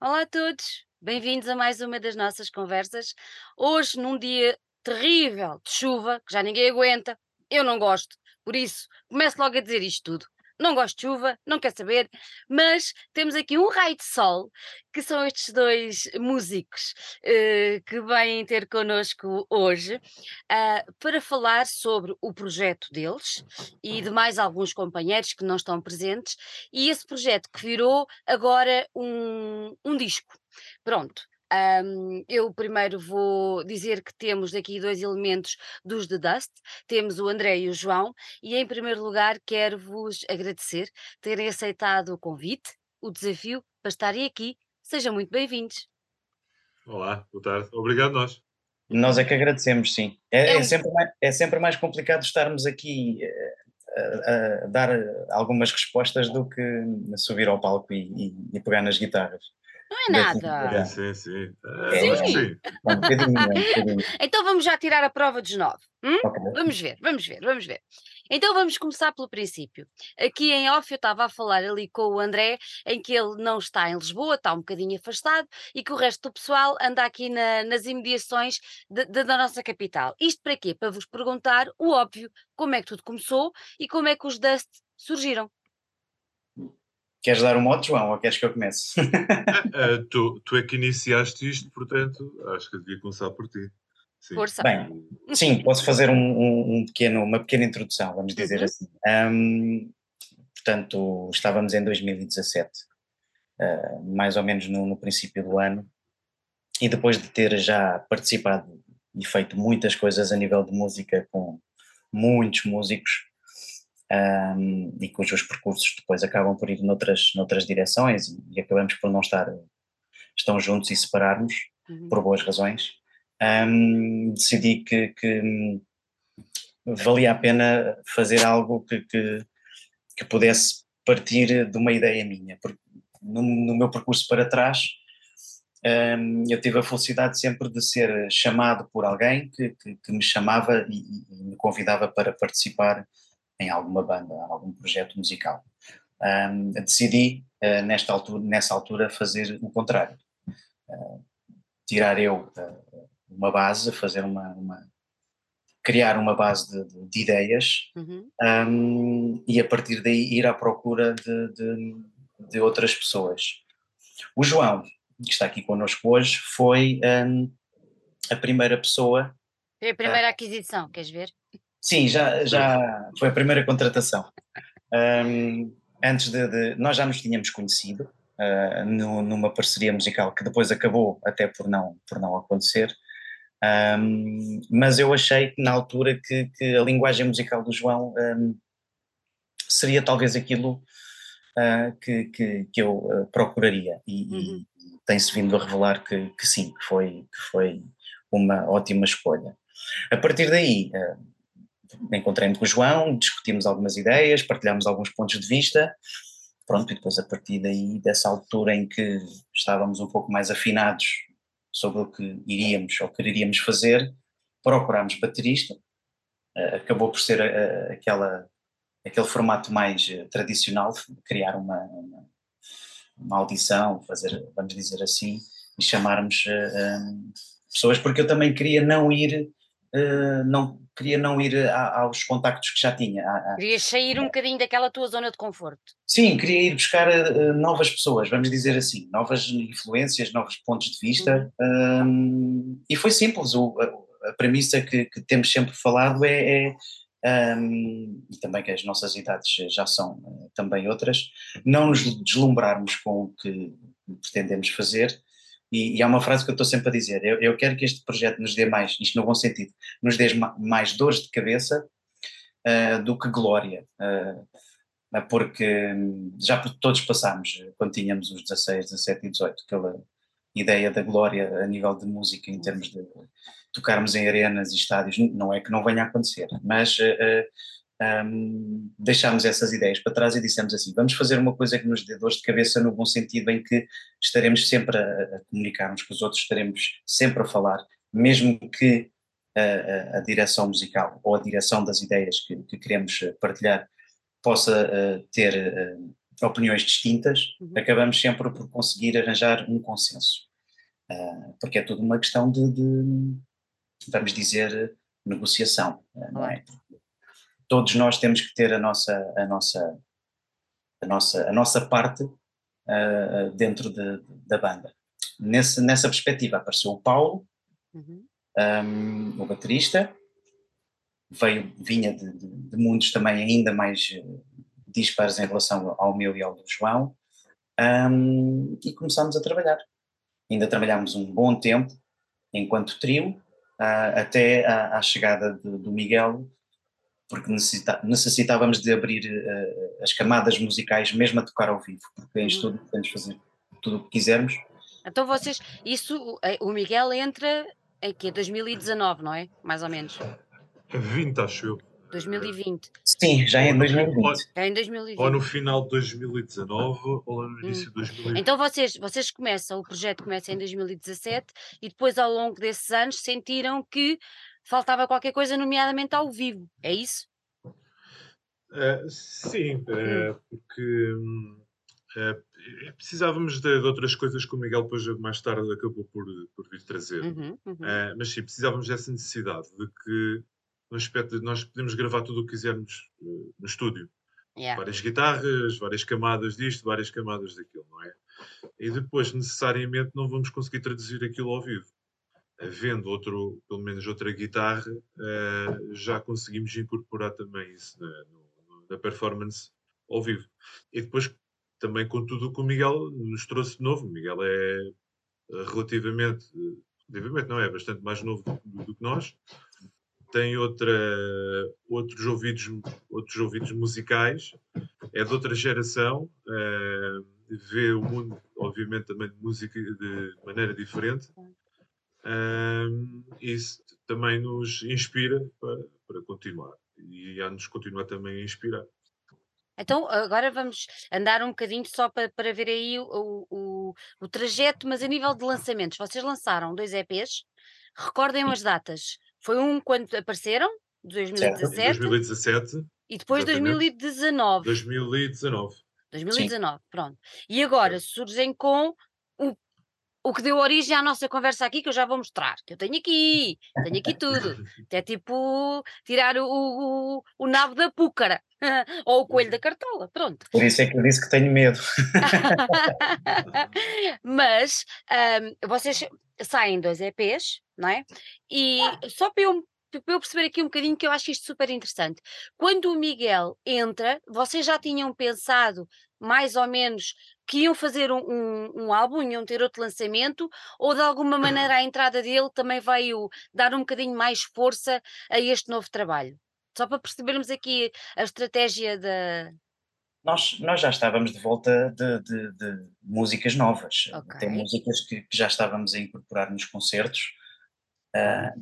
Olá a todos, bem-vindos a mais uma das nossas conversas. Hoje, num dia terrível de chuva, que já ninguém aguenta, eu não gosto, por isso começo logo a dizer isto tudo. Não gosto de chuva, não quer saber, mas temos aqui um raio de sol, que são estes dois músicos eh, que vêm ter connosco hoje, ah, para falar sobre o projeto deles e de mais alguns companheiros que não estão presentes, e esse projeto que virou agora um, um disco. Pronto. Hum, eu primeiro vou dizer que temos aqui dois elementos dos The Dust, temos o André e o João, e em primeiro lugar quero-vos agradecer terem aceitado o convite, o desafio para estarem aqui. Sejam muito bem-vindos. Olá, boa tarde. Obrigado nós. Nós é que agradecemos, sim. É, É é um sempre mais, é sempre mais complicado estarmos aqui eh, a, a dar algumas respostas do que subir ao palco e, e- e pegar nas guitarras. Não é nada. Sim, sim, sim. É, É, Sim. sim. Um bocadinho, é um bocadinho. Então vamos já tirar a prova dos nove. hum? Ok. Vamos ver, vamos ver, vamos ver. Então vamos começar pelo princípio. Aqui em off eu estava a falar ali com o André, em que ele não está em Lisboa, está um bocadinho afastado, e que o resto do pessoal anda aqui na- nas imediações de- de- da nossa capital. Isto para quê? Para vos perguntar o óbvio, como é que tudo começou e como é que os Dust surgiram. Queres dar um mote, João, ou queres que eu comece? Ah, tu, tu é que iniciaste isto, portanto, acho que devia começar por ti. Sim. Força. Bem, sim, posso fazer um, um- um pequeno, uma pequena introdução, vamos dizer Uhum. assim. Ahm, portanto, estávamos em 2017, ah, mais ou menos no, no princípio do ano, e depois de ter já participado e feito muitas coisas a nível de música com muitos músicos, ahm, e cujos percursos depois acabam por ir noutras, noutras direções e, acabamos por não estar estão juntos e separarmos Uhum. por boas razões, hum, decidi que, que, valia a pena fazer algo que, que, que pudesse partir de uma ideia minha, porque no, no meu percurso para trás hum, eu tive a felicidade sempre de ser chamado por alguém que, que, me chamava e- e me convidava para participar em alguma banda, algum projeto musical. Hum, decidi, eh, nesta altura, nessa altura, fazer o contrário tirar eu eh, uma base, fazer uma, uma- criar uma base de, de- de ideias Uhum. hum, e a partir daí ir à procura de, de- outras pessoas. O João, que está aqui connosco hoje, foi hum, a primeira pessoa, Foi a primeira aquisição, queres ver? Sim, já, já foi a primeira contratação. Hum, antes de, de- nós já nos tínhamos conhecido ah, nu- numa parceria musical que depois acabou até por não, por não acontecer. Um, mas eu achei que na altura que, que a linguagem musical do João um, seria talvez aquilo uh, que, que, que eu uh, procuraria e, Uhum. e tem-se vindo a revelar que, que sim, que foi, que foi uma ótima escolha. A partir daí uh, encontrei-me com o João, discutimos algumas ideias, partilhámos alguns pontos de vista, pronto, e depois a partir daí, dessa altura em que estávamos um pouco mais afinados sobre o que iríamos ou quereríamos fazer, procurámos baterista, eh, acabou por ser eh, aquela, aquele formato mais eh, tradicional, criar uma, uma, uma audição, fazer, vamos dizer assim, e chamarmos pessoas, porque eu também queria não ir, não, queria não ir a- aos contactos que já tinha, a- a- Querias sair um bocadinho daquela tua zona de conforto. Sim, queria ir buscar eh, novas pessoas, vamos dizer assim, novas influências, novos pontos de vista. hum, e foi simples. O, a, a premissa que, que temos sempre falado é, é, hum, e também que as nossas idades já são eh, também outras, não nos deslumbrarmos com o que pretendemos fazer. E, e há uma frase que eu estou sempre a dizer: eu, eu quero que este projeto nos dê mais, isto no bom sentido, nos dê ma- mais dores de cabeça eh, do que glória. Né, porque hum, já todos passámos, eh, quando tínhamos os 16, 17 e 18, aquela ideia da glória a nível de música, em termos de tocarmos em arenas e estádios, não é que não venha a acontecer, mas eh, hum, deixámos essas ideias para trás e dissemos assim, vamos fazer uma coisa que nos dê dores de cabeça no bom sentido em que estaremos sempre a, a comunicar uns com os outros, estaremos sempre a falar, mesmo que a, a- a direção musical ou a direção das ideias que, que queremos eh, partilhar possa eh, ter eh, opiniões distintas, Uhum. acabamos sempre por conseguir arranjar um consenso. Ah, porque é tudo uma questão de, de, vamos dizer, negociação, não é? Todos nós temos que ter a nossa, a nossa, a nossa, a nossa parte ah, dentro de- da banda. Nesse, nessa perspectiva apareceu o Paulo, Uhum. um, o baterista, veio, vinha de, de- de mundos também ainda mais eh, dispares em relação ao meu e ao do João, um, e começámos a trabalhar. Ainda trabalhámos um bom tempo enquanto trio, ah, até à, à chegada do Miguel, porque necessita- necessitávamos de abrir eh, as camadas musicais mesmo a tocar ao vivo, porque em Uhum. estúdio podemos fazer tudo o que quisermos, Então vocês, isso, eh, o Miguel entra em que 2019, não é? Mais ou menos. 20, acho eu. 2020. Sim, já é Ou em no, 2020. É em ou 2020. no final de 2019 ou lá no início de 2020. Então vocês, vocês começam, o projeto começa em 2017 e depois ao longo desses anos sentiram que faltava qualquer coisa, nomeadamente ao vivo. É isso? Eh, sim, eh, porque eh, precisávamos de, de outras coisas que o Miguel depois mais tarde acabou por, por vir trazer. Uhum, uhum. Mas sim, precisávamos dessa necessidade de que no aspecto de nós podemos gravar tudo o que quisermos no estúdio. Yeah. Várias guitarras, várias camadas disto, várias camadas daquilo, não é? E depois, necessariamente, não vamos conseguir traduzir aquilo ao vivo. Havendo outro, pelo menos outra guitarra, eh, já conseguimos incorporar também isso na, no- na performance ao vivo. E depois, também com tudo o que o Miguel nos trouxe de novo. O Miguel é relativamente, relativamente não é, bastante mais novo do, do que nós. Tem outra, outros, ouvidos, outros ouvidos musicais, é de outra geração, eh, vê o mundo, obviamente, também de música de maneira diferente. Um, isso também nos inspira para, para continuar e a nos continuar também a inspirar. Então agora vamos andar um bocadinho só para, para ver aí o, o, o- trajeto, mas a nível de lançamentos. Vocês lançaram dois EPs, recordem as datas. Foi um quando apareceram, de Em 2017, 2017, e depois exatamente. 2019. 2019. 2019, pronto. E agora surgem com o, o que deu origem à nossa conversa aqui, que eu já vou mostrar. Que eu tenho aqui, tenho aqui tudo. É tipo tirar o, o, o nabo da púcara ou o coelho da cartola, pronto. Por isso é que eu disse que tenho medo. Mas ahm, vocês saem dois EPs, não é? E só para eu, para eu perceber aqui um bocadinho que eu acho isto super interessante. Quando o Miguel entra, vocês já tinham pensado mais ou menos que iam fazer um, um, um álbum, iam ter outro lançamento, ou de alguma maneira a entrada dele também veio dar um bocadinho mais força a este novo trabalho? Só para percebermos aqui a estratégia da. Nós, nós já estávamos de volta de, de- de músicas novas, Ok. até músicas que, que já estávamos a incorporar nos concertos, ah,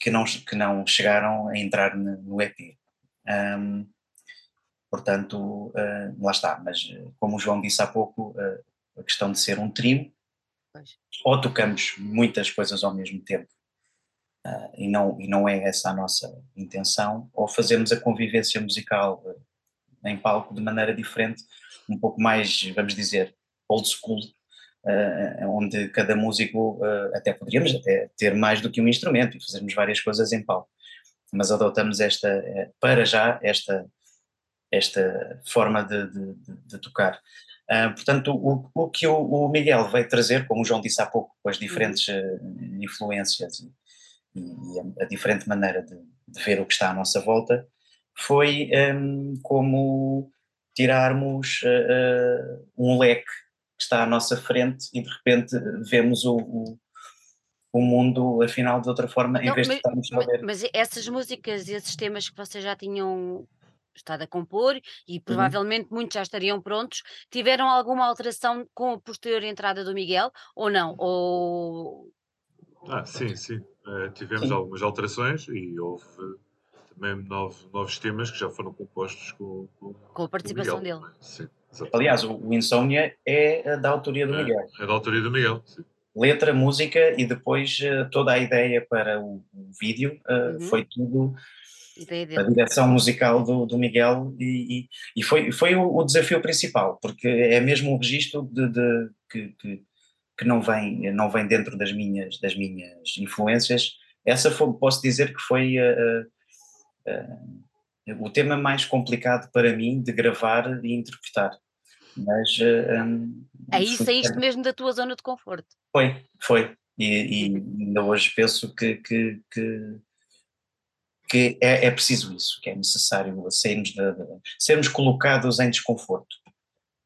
que, não, que não chegaram a entrar no, EP. Ahm, portanto, ah, lá está, mas eh, como o João disse há pouco, ah, a questão de ser um trio, Pois. ou tocamos muitas coisas ao mesmo tempo, ah, e, não, e não é essa a nossa intenção, ou fazemos a convivência musical em palco de maneira diferente, um pouco mais, vamos dizer, old school, eh, onde cada músico, eh, até poderíamos até ter mais do que um instrumento e fazermos várias coisas em palco, mas adotamos esta, eh, para já, esta, esta forma de, de- de- de tocar. Ah, portanto, o, o que o, o Miguel veio trazer, como o João disse há pouco, com as diferentes eh, influências e, e a, diferente maneira de, de ver o que está à nossa volta, foi hum, como tirarmos eh, um leque que está à nossa frente e de repente vemos o, o, o mundo afinal de outra forma, em Não, vez de mas- estarmos a ver. Mas essas músicas e esses temas que vocês já tinham estado a compor Uhum. e provavelmente muitos já estariam prontos, tiveram alguma alteração com a posterior entrada do Miguel ou não? Ou Ah, sim, sim. Eh, tivemos Sim. algumas alterações e houve também nove- novos temas que já foram compostos com, com, com a participação Miguel. dele? Sim. Aliás, o, o Insomnia é eh, da autoria do É, Miguel. é da autoria do Miguel. Sim. Letra, música e depois eh, toda a ideia para o, o vídeo Uhum. foi tudo a dele. direção musical do, do Miguel e, e, e foi, foi o, o desafio principal, porque é mesmo um registro de, de- que, que, que não, vem, não vem dentro das minhas, das minhas influências. Essa foi, posso dizer que foi eh, eh, o tema mais complicado para mim de gravar e interpretar. Mas eh, hum, Aí saíste mesmo da tua zona de conforto. foi, foi. E, e ainda hoje penso que, que, que, que é, é preciso isso, que é necessário sairmos de, de- sermos colocados em desconforto.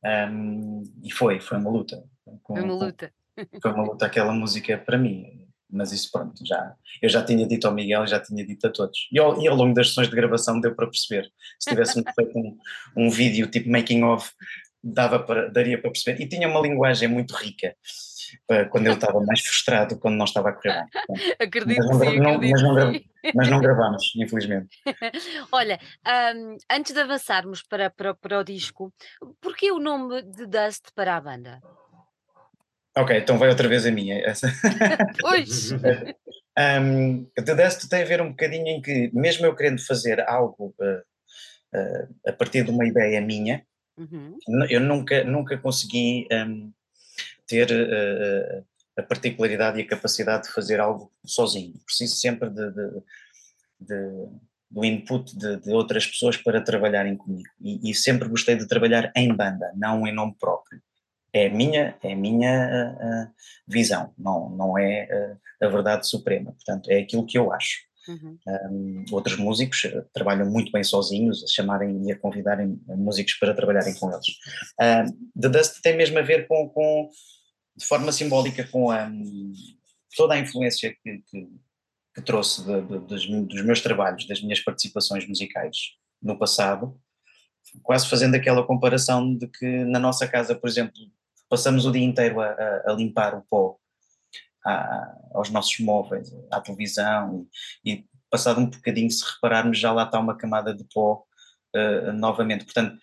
Um, e foi, foi uma luta. Com- Foi uma com- luta. foi uma luta aquela música para mim. Mas isso pronto, já, eu já tinha dito ao Miguel, já tinha dito a todos. E ao, e ao longo das sessões de gravação deu para perceber. Se tivéssemos feito um, um vídeo tipo making of, dava para, daria para perceber. E tinha uma linguagem muito rica quando eu estava mais frustrado, quando não estava a correr bem. Acredito Mas não sim, não- acredito mas não sim. Mas não gravámos, infelizmente. Olha, hum, antes de avançarmos para, para, para o disco, porquê o nome de Dust para a banda? Ok, então vai outra vez a minha. Pois! Um, The Dust tem a ver um bocadinho em que, mesmo eu querendo fazer algo uh, uh, a partir de uma ideia minha, Uhum, eu nunca, nunca consegui um, ter uh, a particularidade e a capacidade de fazer algo sozinho. Preciso sempre de, de- de- do input de, outras pessoas para trabalharem comigo. E, e sempre gostei de trabalhar em banda, não em nome próprio. É a minha, é a minha uh, visão, não, não é uh, a verdade suprema. Portanto, é aquilo que eu acho. Uhum. Um, outros músicos uh, trabalham muito bem sozinhos, a chamarem e a convidarem músicos para trabalharem com eles. Um, The Dust tem mesmo a ver com, com de forma simbólica, com um, toda a influência que, que, que trouxe de- de- dos, dos meus trabalhos, das minhas participações musicais no passado, quase fazendo aquela comparação de que na nossa casa, por exemplo, passamos o dia inteiro a, a- a limpar o pó à- aos nossos móveis, à televisão, e, e passado um bocadinho, se repararmos, já lá está uma camada de pó eh, novamente. Portanto,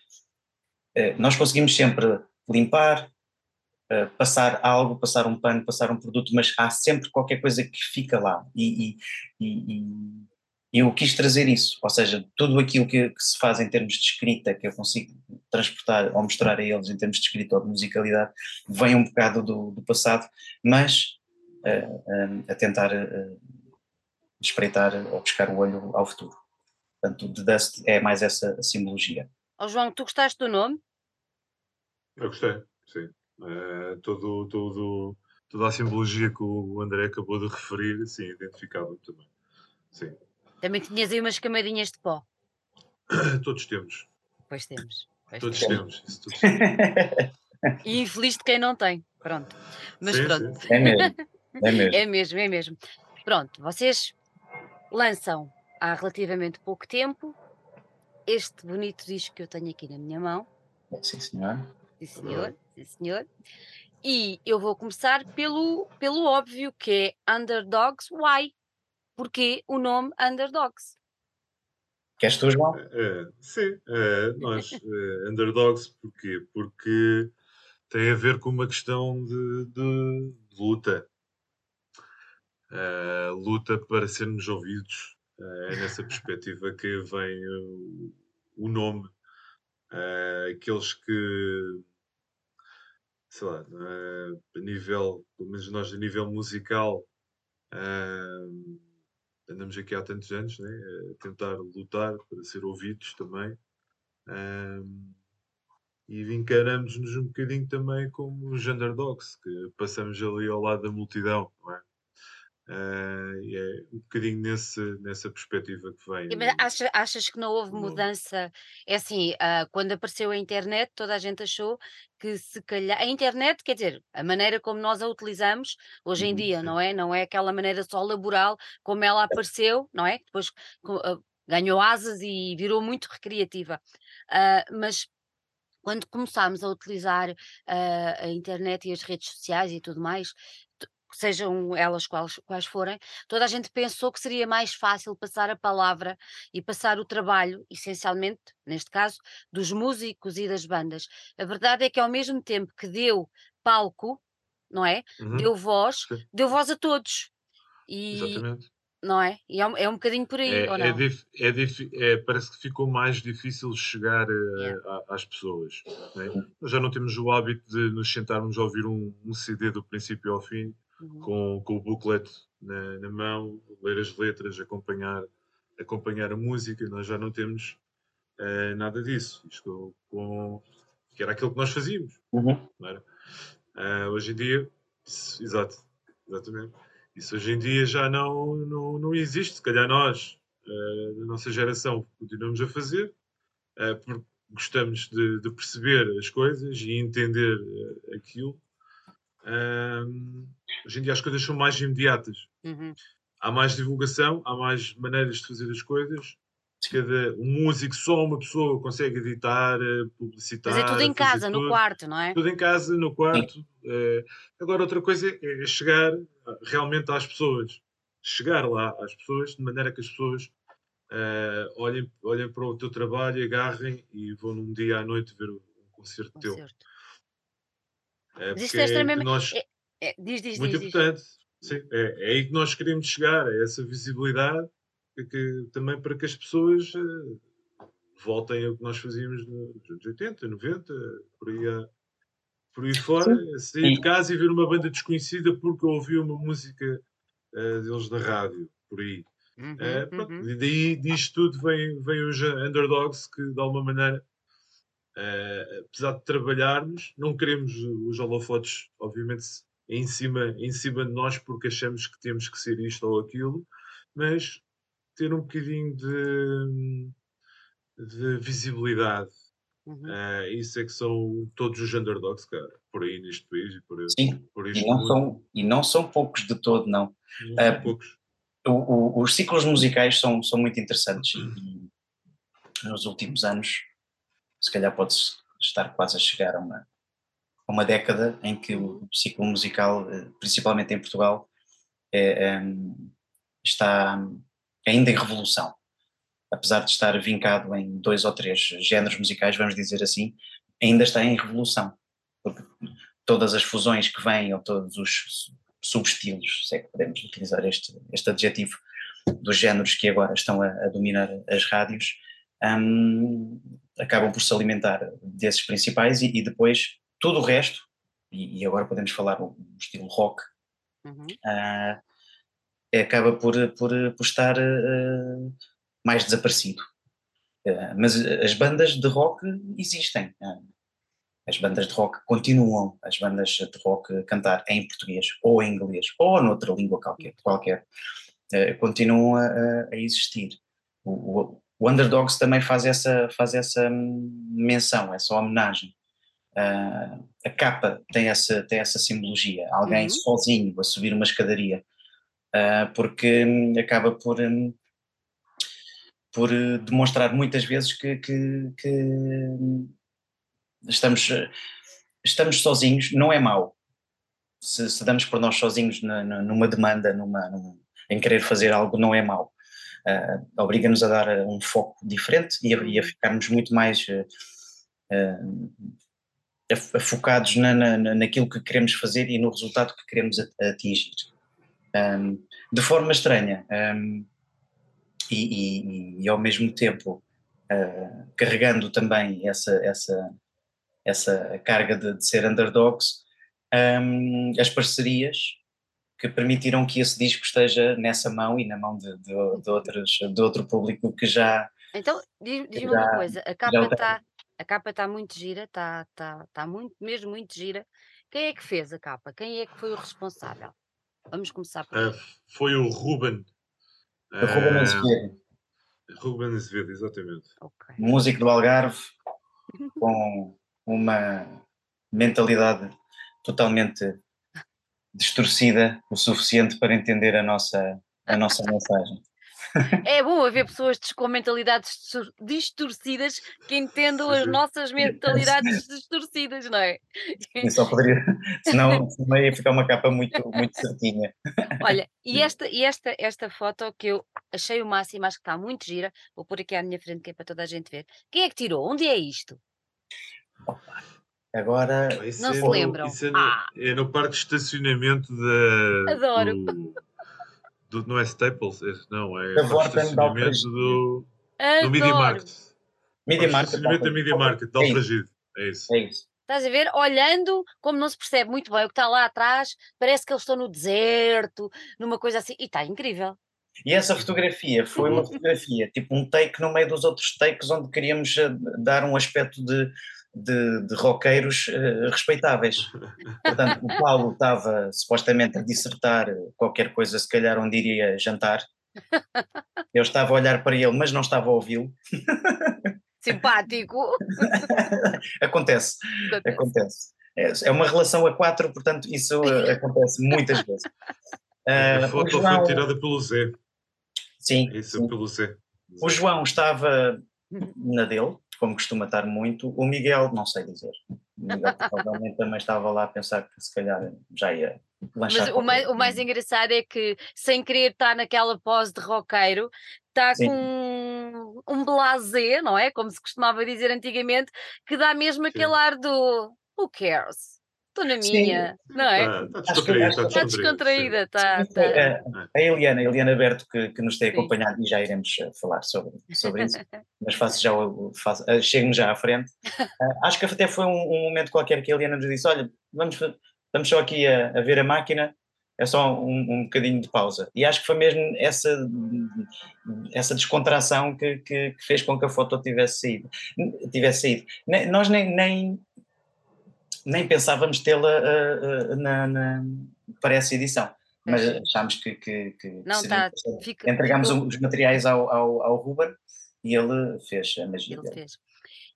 eh, nós conseguimos sempre limpar, eh, passar algo, passar um pano, passar um produto, mas há sempre qualquer coisa que fica lá. E- e- e eu quis trazer isso, ou seja, tudo aquilo que, que se faz em termos de escrita, que eu consigo transportar ou mostrar a eles em termos de escrita ou de musicalidade, vem um bocado do, do passado, mas eh, a tentar eh, espreitar ou buscar o olho ao futuro. Portanto, The Dust é mais essa simbologia. Ó João, tu gostaste do nome? Eu gostei, sim. Eh, todo, todo, toda a simbologia que o André acabou de referir, sim, identificava também. Sim. Também tinhas aí umas camadinhas de pó. Todos temos. Pois temos. pois Todos temos. temos. Isso todos temos. E infeliz de quem não tem. Pronto. Mas Sim, pronto. sim. É mesmo, é mesmo. É mesmo, é mesmo. Pronto, vocês lançam há relativamente pouco tempo este bonito disco que eu tenho aqui na minha mão. Sim, senhor. Sim, senhor. Sim, senhor. E eu vou começar pelo, pelo óbvio, que é Underdogs Why? Porquê o nome Underdogs? Queres tu, João? Eh, sim, eh, nós, underdogs, porquê? Porque tem a ver com uma questão de, de- de luta. Luta para sermos ouvidos. Eh, é nessa perspectiva que vem o, nome. Eh, aqueles que, sei lá, eh, a nível, pelo menos nós a nível musical, andamos aqui há tantos anos, né? a tentar lutar para ser ouvidos também. E encaramos-nos um bocadinho também como os underdogs, que passamos ali ao lado da multidão, não é? E é um bocadinho nesse, nessa perspectiva que vem. Mas o- acha- achas que não houve mudança? É assim, ah, quando apareceu a internet, toda a gente achou que se calhar. A internet, quer dizer, a maneira como nós a utilizamos hoje em Uhum, dia, não é? Não é aquela maneira só laboral como ela apareceu, não é? Depois ah, ganhou asas e virou muito recreativa. Ah, mas quando começámos a utilizar ah, a internet e as redes sociais e tudo mais, sejam elas quais, quais forem, toda a gente pensou que seria mais fácil passar a palavra e passar o trabalho, essencialmente, neste caso, dos músicos e das bandas. A verdade é que ao mesmo tempo que deu palco, não é? Uhum, Deu voz, sim, deu voz a todos. E, exatamente. Não é? E é um, é um bocadinho por aí, É, ou é não? dif- é dif- é- parece que ficou mais difícil chegar eh, Yeah. a- às pessoas. né? Nós já não temos o hábito de nos sentarmos a ouvir um, um CD do princípio ao fim, Uhum. com, com o booklet na, na mão, ler as letras, acompanhar, acompanhar a música. Nós já não temos eh, nada disso. Isto com, que era aquilo que nós fazíamos. Uhum. Ah, hoje em dia, isso- exato, exatamente. Isso hoje em dia já não, não, não existe. Se calhar nós, ah, da nossa geração, continuamos a fazer, ah, porque gostamos de, de perceber as coisas e entender aquilo. Hoje em dia as coisas são mais imediatas. Uhum. Há mais divulgação, há mais maneiras de fazer as coisas. Cada, um músico, só uma pessoa consegue editar, publicitar. Mas é tudo em casa, no tudo quarto, não é? tudo em casa, no quarto. eh, agora, outra coisa é chegar ah, realmente às pessoas. Chegar lá às pessoas, de maneira que as pessoas eh, olhem, olhem para o teu trabalho, agarrem e vão num dia à noite ver um concerto teu. Concerto. Eh, Mas isto é é extremamente- nós, é- É, diz, diz, muito diz, importante. Sim, é, é aí que nós queremos chegar, é essa visibilidade, que, que- também para que as pessoas eh, voltem ao que nós fazíamos nos anos 80, 90, por aí, a- por aí fora, a sair de casa e ver uma banda desconhecida porque ouvi uma música eh, deles na rádio, por aí. Uhum, Eh, pronto, uhum. E daí disto tudo vem, vem os underdogs que de alguma maneira, eh, apesar de trabalharmos, não queremos os holofotes, obviamente, em cima, em cima de nós porque achamos que temos que ser isto ou aquilo, mas ter um bocadinho de, de visibilidade. Uhum. Eh, isso é que são todos os underdogs, cara, por aí neste país e por, Sim, por e isto não, mundo. são, e não são poucos de todo, não. Não eh, poucos. O- o- os ciclos musicais são, são muito interessantes e, e nos últimos anos, se calhar pode-se estar quase a chegar a uma, uma década em que o ciclo musical, eh, principalmente em Portugal, é, em, está ainda em revolução. Apesar de estar vincado em dois ou três géneros musicais, vamos dizer assim, ainda está em revolução. Porque todas as fusões que vêm, ou todos os subestilos, se é que podemos utilizar este, este adjetivo, dos géneros que agora estão a, a dominar as rádios, hum, acabam por se alimentar desses principais e, e depois tudo o resto, e, e agora podemos falar o estilo rock, Uhum. ah, acaba por, por, por estar ah, mais desaparecido. Ah, mas as bandas de rock existem. as bandas de rock continuam, as bandas de rock cantar em português ou em inglês ou noutra língua qualquer, qualquer continuam a, a- a existir. O, o- o Underdogs também faz essa, faz essa menção, essa homenagem. Ah, a capa tem essa, tem essa simbologia, alguém Uhum. sozinho a subir uma escadaria, Ah, porque hum, acaba por, hum, por eh, demonstrar muitas vezes que, que- que, hum, estamos, eh, estamos sozinhos, não é mau. Se, se damos por nós sozinhos na- na- numa demanda, numa, num- em querer fazer algo, não é mau. Ah, Obriga-nos a dar eh, um foco diferente e a, e a ficarmos muito mais eh, eh, af- afocados na, na, na- naquilo que queremos fazer e no resultado que queremos a- atingir. Ahm, de forma estranha ahm, e, e- e ao mesmo tempo ah, carregando também essa, essa, essa carga de, de ser underdogs, ahm, as parcerias que permitiram que esse disco esteja nessa mão e na mão de, de, de outros, de outro público que já Então, diz- diz-me Já- uma coisa, a capa o está a capa está muito gira, está tá, tá muito, mesmo muito gira. Quem é que fez a capa? Quem é que foi o responsável? Vamos começar por. Ah, foi o Ruben. Ruben Ah, Azevedo, Ruben Azevedo, exatamente. Ok. músico do Algarve, com uma mentalidade totalmente distorcida o suficiente para entender a nossa, a nossa mensagem. É bom haver pessoas com mentalidades distor- distorcidas que entendam as nossas mentalidades distorcidas, não é? E só poderia, senão, senão ia ficar uma capa muito, muito certinha. Olha, e esta, e esta, esta foto que eu achei o máximo, acho que está muito gira, vou pôr aqui à minha frente que é para toda a gente ver. Quem é que tirou? Onde é isto? Agora, Isso Não é se no- lembram? Isso é no, Ah. é no parque de estacionamento da, Adoro. do, do, não é Staples, é, não, é Da o estacionamento do, do. Media Market. Media Market. estacionamento da Media Market, de É isso. Alfragide. É isso. É isso. Estás a ver? Olhando, como não se percebe muito bem o que está lá atrás, parece que eles estão no deserto, numa coisa assim. E está incrível. E essa fotografia foi uma fotografia, tipo um take no meio dos outros takes, onde queríamos eh, dar um aspecto de, de, de roqueiros eh, respeitáveis. Portanto, o Paulo estava supostamente a dissertar qualquer coisa, se calhar onde iria jantar. Eu estava a olhar para ele, mas não estava a ouvi-lo. Simpático. acontece, acontece. É, é uma relação a quatro, portanto, isso eh, acontece muitas vezes. A Ah, o foto João- foi tirada pelo Zé. Sim, Isso, sim. pelo Zé. O João estava na dele, como costuma estar muito. O Miguel, não sei dizer. O Miguel provavelmente também estava lá a pensar que se calhar já ia lanchar. Mas o mais, o mais engraçado é que, sem querer estar naquela pose de roqueiro, está Sim. com um blasé, não é? Como se costumava dizer antigamente, que dá mesmo aquele ar do who cares? Estou na Sim. minha, não é? Ah, está Acho que- descontraída, está descontraída. Sim, foi, tá. eh, A Eliana, a Eliana Berto, que, que nos tem Sim. acompanhado, e já iremos eh, falar sobre, sobre isso, mas faço já. Faço, eh, Chego-me já à frente. Eh, acho que até foi um, um momento qualquer que a Eliana nos disse: Olha, vamos, estamos só aqui a, a ver a máquina, é só um, um bocadinho de pausa. E acho que foi mesmo essa, essa descontração que, que, que fez com que a foto tivesse saído. Tivesse saído. Nós nem, nem, nem pensávamos tê-la eh, eh, na, na- para essa edição. Mas achámos que, que, que Não, tá, fica- Entregámos os materiais ao, ao, ao Ruben e ele fez a magia.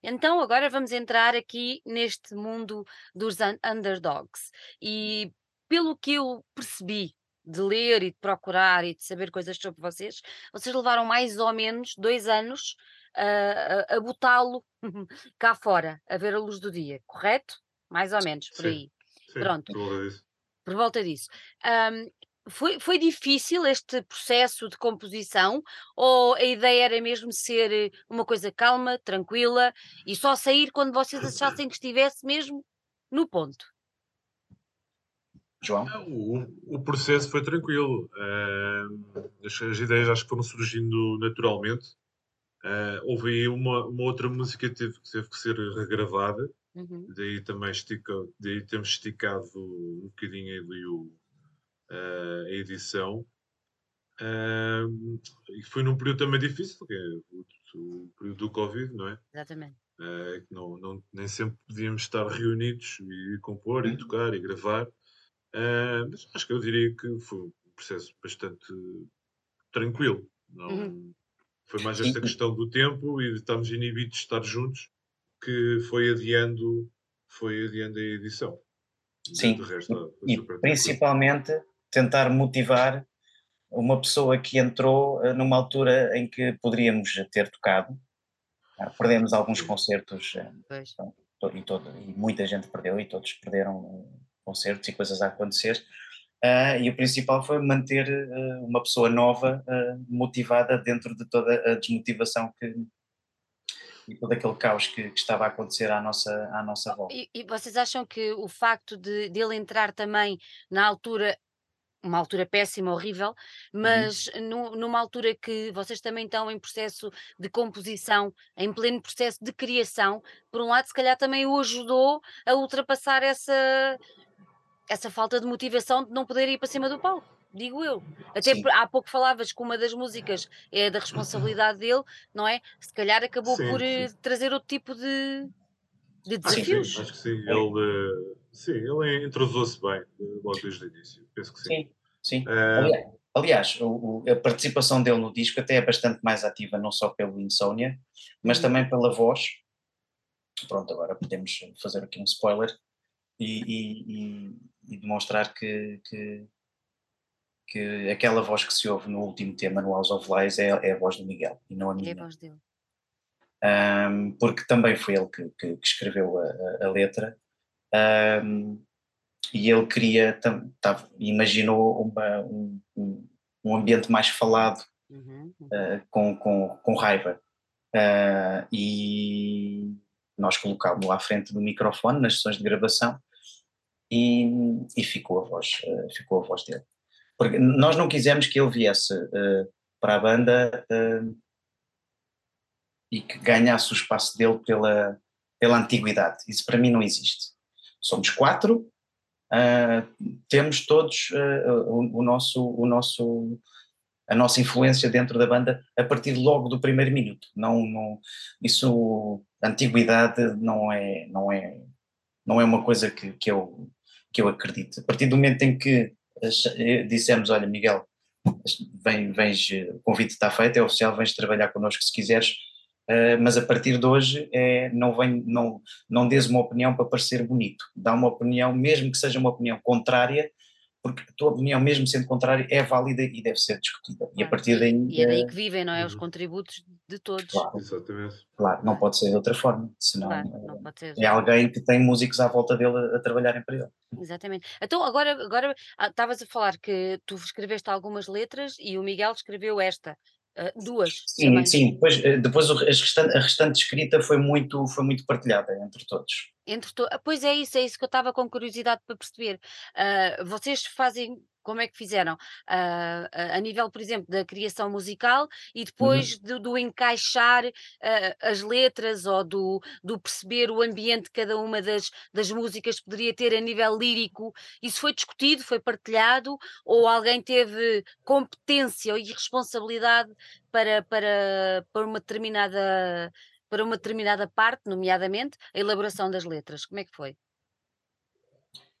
Então, agora vamos entrar aqui neste mundo dos un- underdogs. E pelo que eu percebi de ler e de procurar e de saber coisas sobre vocês, vocês levaram mais ou menos dois anos ah, a, a botá-lo cá fora, a ver a luz do dia, correto? Mais ou menos, por Sim. aí, Sim, Pronto. por volta disso. por volta disso. Ahm, foi, foi difícil este processo de composição ou a ideia era mesmo ser eh, uma coisa calma, tranquila e só sair quando vocês achassem que estivesse mesmo no ponto? João? Não, O, o processo foi tranquilo. Ah, as, as ideias acho que foram surgindo naturalmente. Ah, houve aí uma, uma outra música que teve, que teve que ser regravada, Uhum. daí também estica, daí temos esticado um bocadinho ali o, ah, a edição. Ah, e foi num período também difícil, que é o, o período do Covid, não é? Exatamente. Que não, não, nem sempre podíamos estar reunidos e compor e tocar e gravar. Eh, mas acho que eu diria que foi um processo bastante tranquilo. Não, Uhum. Foi mais esta questão do tempo e de estarmos inibidos de estar juntos que foi adiando, foi adiando a edição. Sim. Resto, E principalmente tentar motivar uma pessoa que entrou eh, numa altura em que poderíamos ter tocado. Ah, Perdemos alguns concertos eh, to- e, todo, e muita gente perdeu e todos perderam eh, concertos e coisas a acontecer. Ah, e o principal foi manter eh, uma pessoa nova eh, motivada dentro de toda a desmotivação que, e todo aquele caos que, que estava a acontecer à nossa, à nossa volta. E, e vocês acham que o facto de, de ele entrar também na altura, uma altura péssima, horrível, mas nu- numa altura que vocês também estão em processo de composição, em pleno processo de criação, por um lado, se calhar também o ajudou a ultrapassar essa, essa falta de motivação de não poder ir para cima do palco. Digo eu. Até Sim. por- há pouco falavas que uma das músicas é da responsabilidade dele, não é? Se calhar acabou Sim, por sim. eh, trazer outro tipo de, de Acho que desafios. sim, acho que sim. Ele, eh, sim, ele entrosou-se bem eh, logo desde o início. Penso que sim. Sim, sim. Eh, Aliás, o- o- a participação dele no disco até é bastante mais ativa, não só pelo Insomnia, mas Uhum. também pela voz. Pronto, agora podemos fazer aqui um spoiler e, e- e- e demonstrar que, que, que aquela voz que se ouve no último tema, no House of Lies, é, é a voz do Miguel e não a É a minha. voz dele. Ahm, porque também foi ele que, que- que escreveu a, a- letra. Ahm, e ele queria, tam- tava- imaginou uma- um, um- um ambiente mais falado, Uhum, uhum. ah, com, com, com raiva. Ah, e nós colocámos-lo à frente do microfone nas sessões de gravação e, e ficou, a voz, ah, ficou a voz dele. Porque nós não quisemos que ele viesse uh, para a banda uh, e que ganhasse o espaço dele pela, pela antiguidade. Isso para mim não existe. Somos quatro, uh, temos todos o, o, nosso, o nosso, a nossa influência dentro da banda a partir logo do primeiro minuto. Não, não, isso, antiguidade não é, não é, não é uma coisa que, que, eu, que eu acredito. A partir do momento em que dissemos, olha Miguel, vem, vens, o convite está feito, é oficial, vens trabalhar connosco se quiseres, uh, mas a partir de hoje é, não, vem, não, não dês uma opinião para parecer bonito, dá uma opinião, mesmo que seja uma opinião contrária, porque a tua opinião, mesmo sendo contrária, é válida e deve ser discutida. Claro. E a partir daí. E é daí que vivem, não é? Os uhum. contributos de todos. Claro, Exatamente. Claro, não pode ser de outra forma, senão claro, é, é alguém que tem músicos à volta dele a, a trabalharem para ele. Exatamente. Então, agora, agora ah, estavas a falar que tu escreveste algumas letras e o Miguel escreveu esta. Uh, duas. Sim, também. sim. Depois, eh, depois a, restante, a restante escrita foi muito, foi muito partilhada entre todos. Entre to... Pois é isso, é isso que eu estava com curiosidade para perceber. Uh, vocês fazem como é que fizeram? Uh, a nível, por exemplo, da criação musical e uhum. depois uhum. do, do, encaixar uh, as letras ou do, do, perceber o ambiente que cada uma das, das músicas poderia ter a nível lírico. Isso foi discutido, foi partilhado ou alguém teve competência e responsabilidade para, para, para uma determinada para uma determinada parte, nomeadamente a elaboração das letras. Como é que foi?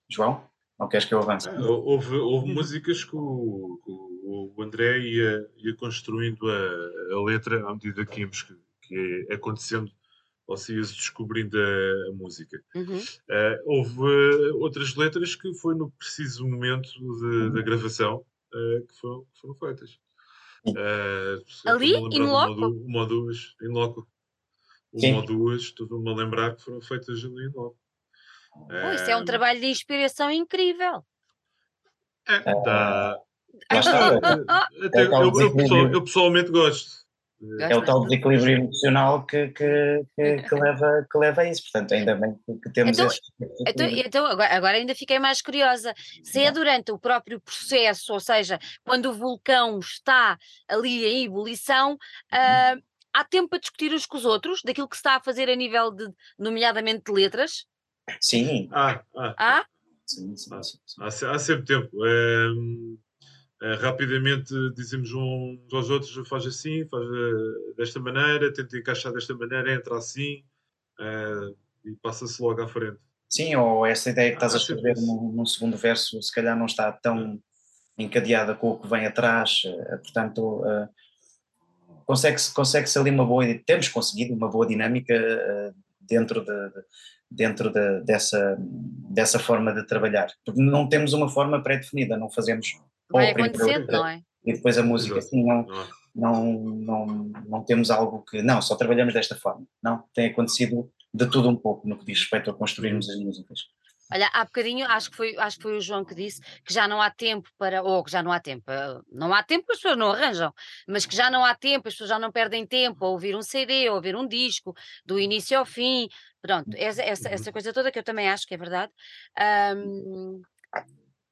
João? Não queres que eu avance? Ah, houve, houve músicas que o, o, André ia, ia construindo a, a, letra à medida que íamos que, que é acontecendo ou se ia descobrindo a, a música. Uhum. Uh, houve outras letras que foi no preciso momento de, uhum. da gravação uh, que, foram, que, foram, feitas. Uh, Ali, em loco? Uma ou duas, em loco. Uma ou duas, estou-me a lembrar que foram feitas ali em loco. Oh, isso é um trabalho de inspiração incrível. É, dá. Até, é eu, eu, pessoal, eu, pessoalmente gosto. É o tal desequilíbrio emocional que, que, que, que, leva, que leva a isso, portanto, ainda bem que, temos então, então, então agora, agora, ainda fiquei mais curiosa. Se é durante o próprio processo, ou seja, quando o vulcão está ali em ebulição, uh, há tempo para discutir uns com os outros daquilo que se está a fazer a nível de, nomeadamente de letras? Sim. Ah, ah. ah? Sim, sim, sim, há, há, sempre tempo. É, rapidamente dizemos uns aos outros, faz assim, faz uh, desta maneira, tenta encaixar desta maneira, entra assim uh, e passa-se logo à frente. Sim, ou essa ideia que estás ah, a escrever num, num, segundo verso, se calhar não está tão encadeada com o que vem atrás, portanto, consegue-se consegue -se ali uma boa, temos conseguido uma boa dinâmica dentro de, de dentro de, dessa, dessa forma de trabalhar. Porque não temos uma forma pré-definida, não fazemos Vai acontecendo, não é? E depois a música, assim, não, não, não, não temos algo que, não, só trabalhamos desta forma. Não, tem acontecido de tudo um pouco no que diz respeito a construirmos as músicas. Olha, há bocadinho acho que, foi, acho que foi o João que disse que já não há tempo para, ou que já não há tempo, eh, não há tempo que as pessoas não arranjam, mas que já não há tempo, as pessoas já não perdem tempo a ouvir um CD, a ouvir um disco, do início ao fim, pronto, essa, essa, essa coisa toda que eu também acho que é verdade. Um,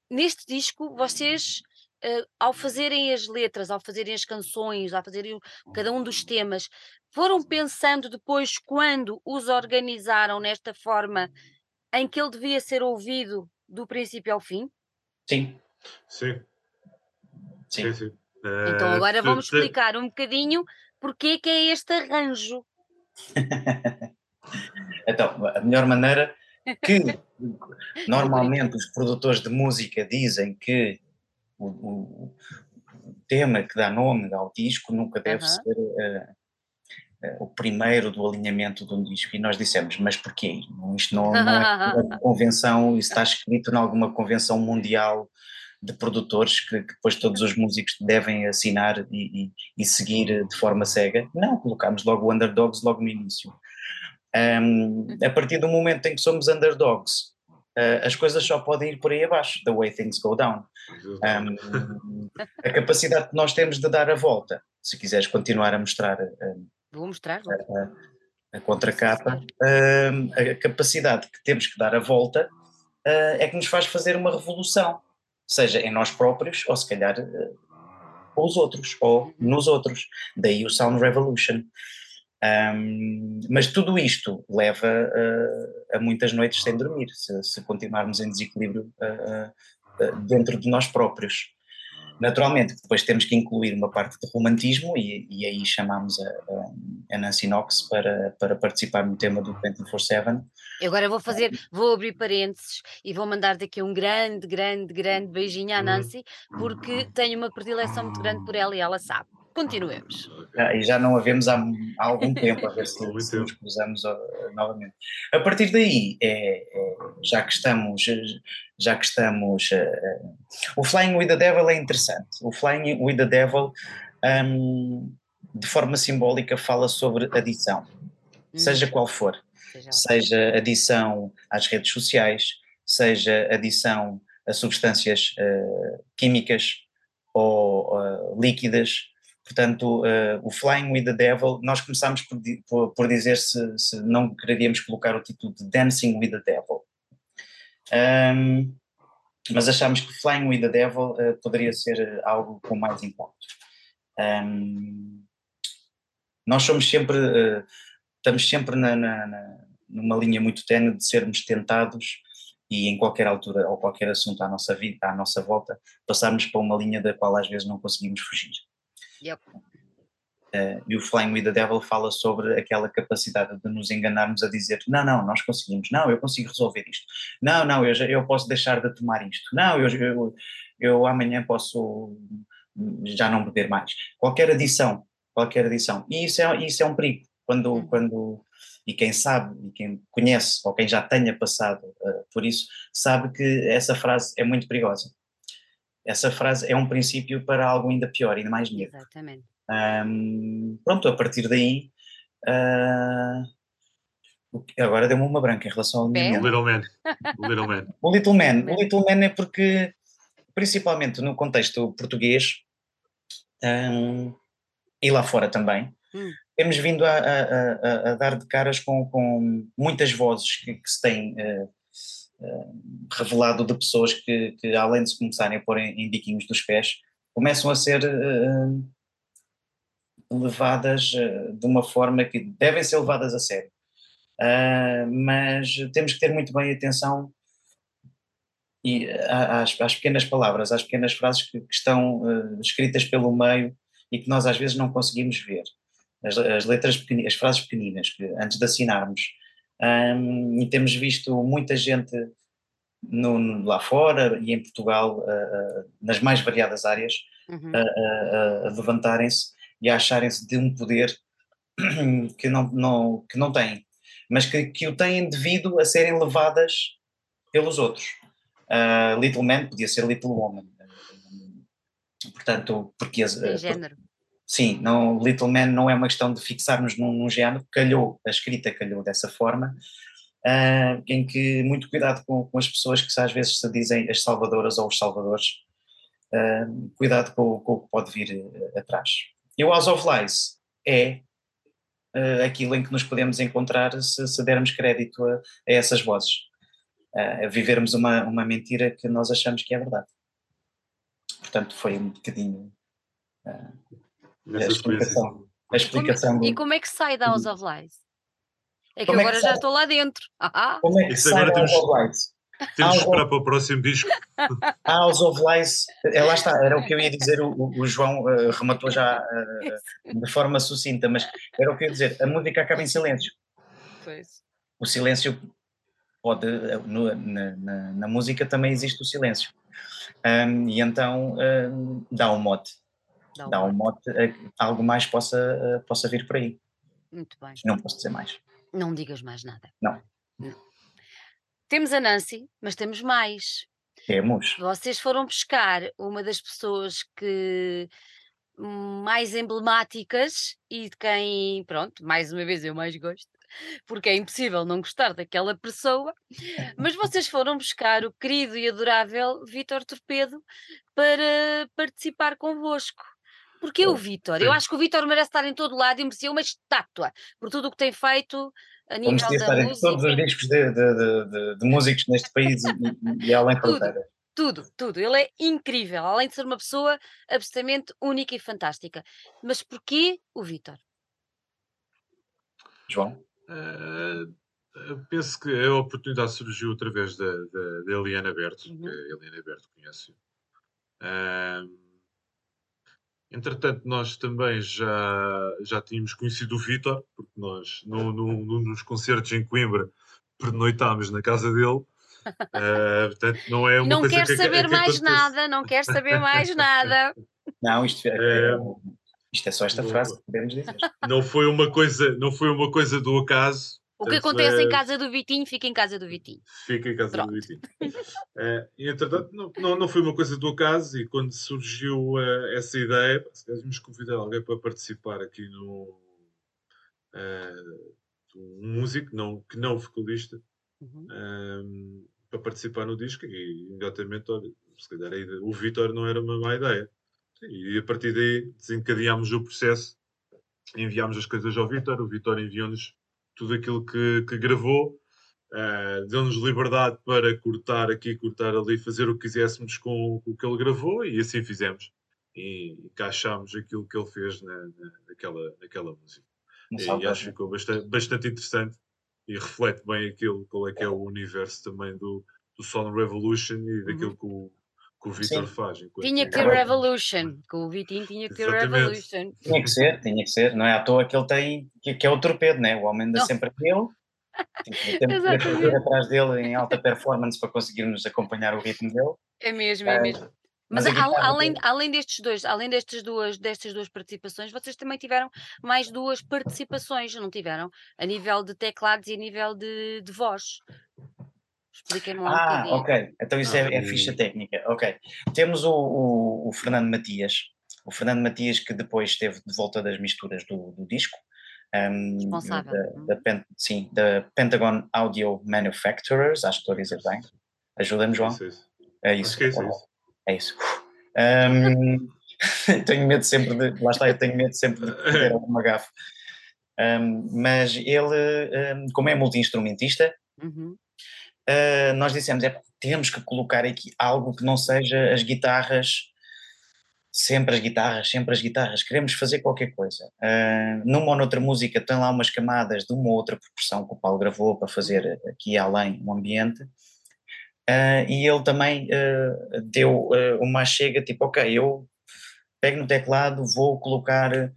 neste disco, vocês, uh, ao fazerem as letras, ao fazerem as canções, ao fazerem cada um dos temas, foram pensando depois quando os organizaram nesta forma em que ele devia ser ouvido do princípio ao fim? Sim. Sim. Sim. sim, sim. Então eh, agora vamos explicar um bocadinho porque que é este arranjo. então, a melhor maneira que normalmente os produtores de música dizem que o, o, o tema que dá nome ao disco nunca deve ser uh, o primeiro do alinhamento de um disco e nós dissemos, mas porquê? Isto não, não é uma convenção, isso está escrito em alguma convenção mundial de produtores que, que, depois todos os músicos devem assinar e, e, e, seguir de forma cega. Não, colocámos logo o underdogs logo no início. Um, a partir do momento em que somos underdogs, uh, as coisas só podem ir por aí abaixo, the way things go down. Um, a capacidade que nós temos de dar a volta, se quiseres continuar a mostrar uh, Vou mostrar. Vou. A, a contracapa, a, a capacidade que temos que dar a volta uh, é que nos faz fazer uma revolução. seja em nós próprios ou se calhar uh, com os outros ou uhum. nos outros. Daí o Sound Revolution. Um, mas tudo isto leva uh, a muitas noites sem dormir, se, se continuarmos em desequilíbrio uh, dentro de nós próprios. Naturalmente, depois temos que incluir uma parte de romantismo e, e aí chamamos a, a, Nancy Knox para, para participar no tema do 24-7. Agora vou fazer, vou abrir parênteses e vou mandar daqui um grande, grande, grande beijinho à uhum. Nancy, porque tenho uma predileção muito grande por ela e ela sabe. Continuemos. Ah, e já não a vemos há, há algum tempo, a ver se, se nos cruzamos uh, novamente. A partir daí, é, é, já que estamos, já que estamos, uh, o Flying with the Devil é interessante. O Flying with the Devil, um, de forma simbólica, fala sobre adição, hum. seja qual for, seja, seja adição às redes sociais, seja adição a substâncias uh, químicas ou líquidas Portanto, uh, o Flying with the Devil, nós começámos por, por, por dizer se, se, não queríamos colocar o título de Dancing with the Devil. Um, mas achámos que Flying with the Devil uh, poderia ser algo com mais impacto. Um, nós somos sempre, uh, estamos sempre na, na, na, numa linha muito tenue de sermos tentados e em qualquer altura ou qualquer assunto à nossa vida, à nossa volta, passarmos para uma linha da qual às vezes não conseguimos fugir. Yep. Uh, e o Flying with the Devil fala sobre aquela capacidade de nos enganarmos a dizer: não, não, nós conseguimos, não, eu consigo resolver isto, não, não, eu, já, eu posso deixar de tomar isto, não, eu, eu, eu amanhã posso já não beber mais. Qualquer adição, qualquer adição. E isso é, isso é um perigo. Quando, hum. quando, e quem sabe, e quem conhece, ou quem já tenha passado uh, por isso, sabe que essa frase é muito perigosa essa frase é um princípio para algo ainda pior, ainda mais negro. Exatamente. Um, pronto, a partir daí. Uh, agora deu-me uma branca em relação ao minha Little Man. Little Man. o Little Man. O Little Man é porque, principalmente no contexto português, um, e lá fora também, hum. temos vindo a, a, a, a, dar de caras com, com muitas vozes que, que se têm uh, revelado de pessoas que, que, além de se começarem a pôr em, em biquinhos dos pés, começam a ser uh, levadas uh, de uma forma que devem ser levadas a sério. Uh, mas temos que ter muito bem atenção e, às, às, pequenas palavras, às pequenas frases que, que estão escritas pelo meio e que nós às vezes não conseguimos ver. As, as letras pequeninas, as frases pequeninas, que antes de assinarmos um, e temos visto muita gente no, no, lá fora e em Portugal, uh, uh, nas mais variadas áreas, uhum. uh, a levantarem-se e a acharem-se de um poder que não, não, que não têm, mas que, que o têm devido a serem levadas pelos outros. Little Man podia ser Little Woman. Portanto, porque. Em género. Sim, não, Little Man não é uma questão de fixarmos num, num género, calhou, a escrita calhou dessa forma, uh, em que muito cuidado com, com, as pessoas que às vezes se dizem as salvadoras ou os salvadores, uh, cuidado com, com, o que pode vir uh, atrás. E o House of Lies é aquilo em que nos podemos encontrar se, se dermos crédito a, a essas vozes, a vivermos uma, uma mentira que nós achamos que é verdade. Portanto, foi um bocadinho a explicação. A explicação como, do... E como é que sai da House of Lies? É que como agora é que já estou lá dentro. Como é que Isso sai da House of Lies? Temos que esperar para o próximo disco. House of Lies, é, lá está, era o que eu ia dizer, o, o João uh, rematou já uh, de forma sucinta, mas era o que eu ia dizer, a música acaba em silêncio. Pois. O silêncio pode, no, na, na, na, música também existe o silêncio. Um, e então um, dá um mote dá um, dá um mote a algo mais possa, possa vir por aí. Muito bem. Não posso dizer mais. Não digas mais nada. Não. não. Temos a Nancy, mas temos mais. Temos. Vocês foram buscar uma das pessoas que mais emblemáticas e de quem, pronto, mais uma vez eu mais gosto, porque é impossível não gostar daquela pessoa, mas vocês foram buscar o querido e adorável Vítor Torpedo para participar convosco. Porque o Vitor, eu acho que o Vitor merece estar em todo lado e merecia uma estátua por tudo o que tem feito a nível Vamos da estar música. em todos os discos de, de, de, de músicos neste país e, e além fronteiras. Tudo, tudo. Ele é incrível, além de ser uma pessoa absolutamente única e fantástica. Mas porquê o Vítor? João? Uh, penso que a oportunidade surgiu através da, da, da Eliana Berto, Uhum. que a Eliana Berto conhece. Uh, entretanto, nós também já, já tínhamos conhecido o Vítor, porque nós, no, no, no, nos concertos em Coimbra, pernoitámos na casa dele. Uh, portanto, não é uma Não coisa quer que, saber que mais acontece. nada, não quer saber mais nada. Não, isto é, É. isto é só esta Não- frase que podemos dizer. Não foi uma coisa, não foi uma coisa do acaso. O que Portanto, acontece em é- casa do Vitinho, fica em casa do Vitinho. Fica em casa Pronto. do Vitinho. Eh, e entretanto, não, não, não foi uma coisa do acaso, e quando surgiu eh, essa ideia, se quisermos convidar alguém para participar aqui no. eh, um músico não, que não vocalista Uhum. ehm, para participar no disco, e imediatamente, olha, se calhar o Vitor não era uma má ideia. E a partir daí desencadeámos o processo, enviámos as coisas ao Vitor, o Vitor enviou-nos tudo aquilo que, que gravou, eh, deu-nos liberdade para cortar aqui, cortar ali, fazer o que quiséssemos com, com o que ele gravou e assim fizemos. E encaixámos aquilo que ele fez na, na- naquela, naquela música. E, sabe, acho que ficou bastante, bastante interessante e reflete bem aquilo, qual é que é o universo também do, do Song Revolution e daquilo que o, que o Vitor faz. enquanto- Tinha que ter. Revolution. Com o Vitinho tinha que ter Exatamente. Revolution. Tinha que ser, tinha que ser. Não é à toa que ele tem, que, que é o torpedo, né? O homem anda Não. sempre a dele. Tem que que correr atrás dele em alta performance para conseguirmos acompanhar o ritmo dele. É mesmo, é Ah, mesmo. mas Mas, guitarra além, além destes dois, além destas duas, destas duas participações, vocês também tiveram mais duas participações, não tiveram? A nível de teclados e a nível de, de voz. Expliquem-me lá um Ah, bocadinho. ok. Então isso é, é Ah, ficha técnica. Ok. Temos o, o, o Fernando Matias. O Fernando Matias que depois esteve de volta das misturas do, do disco. um, Responsável. Da, da Pen- sim, da Pentagon Audio Manufacturers, acho que estou a dizer bem. Ajuda-me, João. É isso. é isso. é isso. É isso. Um, tenho medo sempre de. Lá está, eu tenho medo sempre de perder alguma gafe. Um, mas ele, um, como é multi-instrumentista, Uhum. Uh, nós dissemos: é, temos que colocar aqui algo que não seja as guitarras, sempre as guitarras, sempre as guitarras. Queremos fazer qualquer coisa. Uh, numa ou noutra música tem lá umas camadas de uma ou outra proporção que o Paulo gravou para fazer aqui além o ambiente. Uh, e ele também deu uma chega, tipo, ok, eu pego no teclado, vou colocar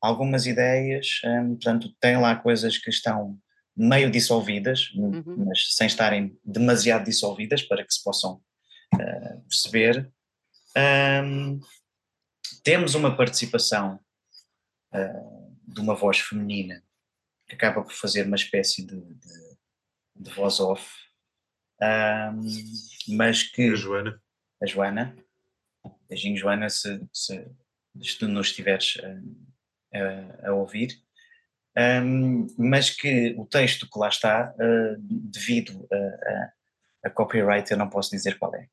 algumas ideias, um, portanto, tem lá coisas que estão meio dissolvidas, Uhum. mas sem estarem demasiado dissolvidas para que se possam uh, perceber. Um, temos uma participação uh, de uma voz feminina que acaba por fazer uma espécie de, de, de voz off, um, mas que A Joana. a Joana. Beijinho, Joana, se, se, se tu nos estiveres a, a- a ouvir. Um, mas que o texto que lá está, uh, devido a, a, a copyright, eu não posso dizer qual é.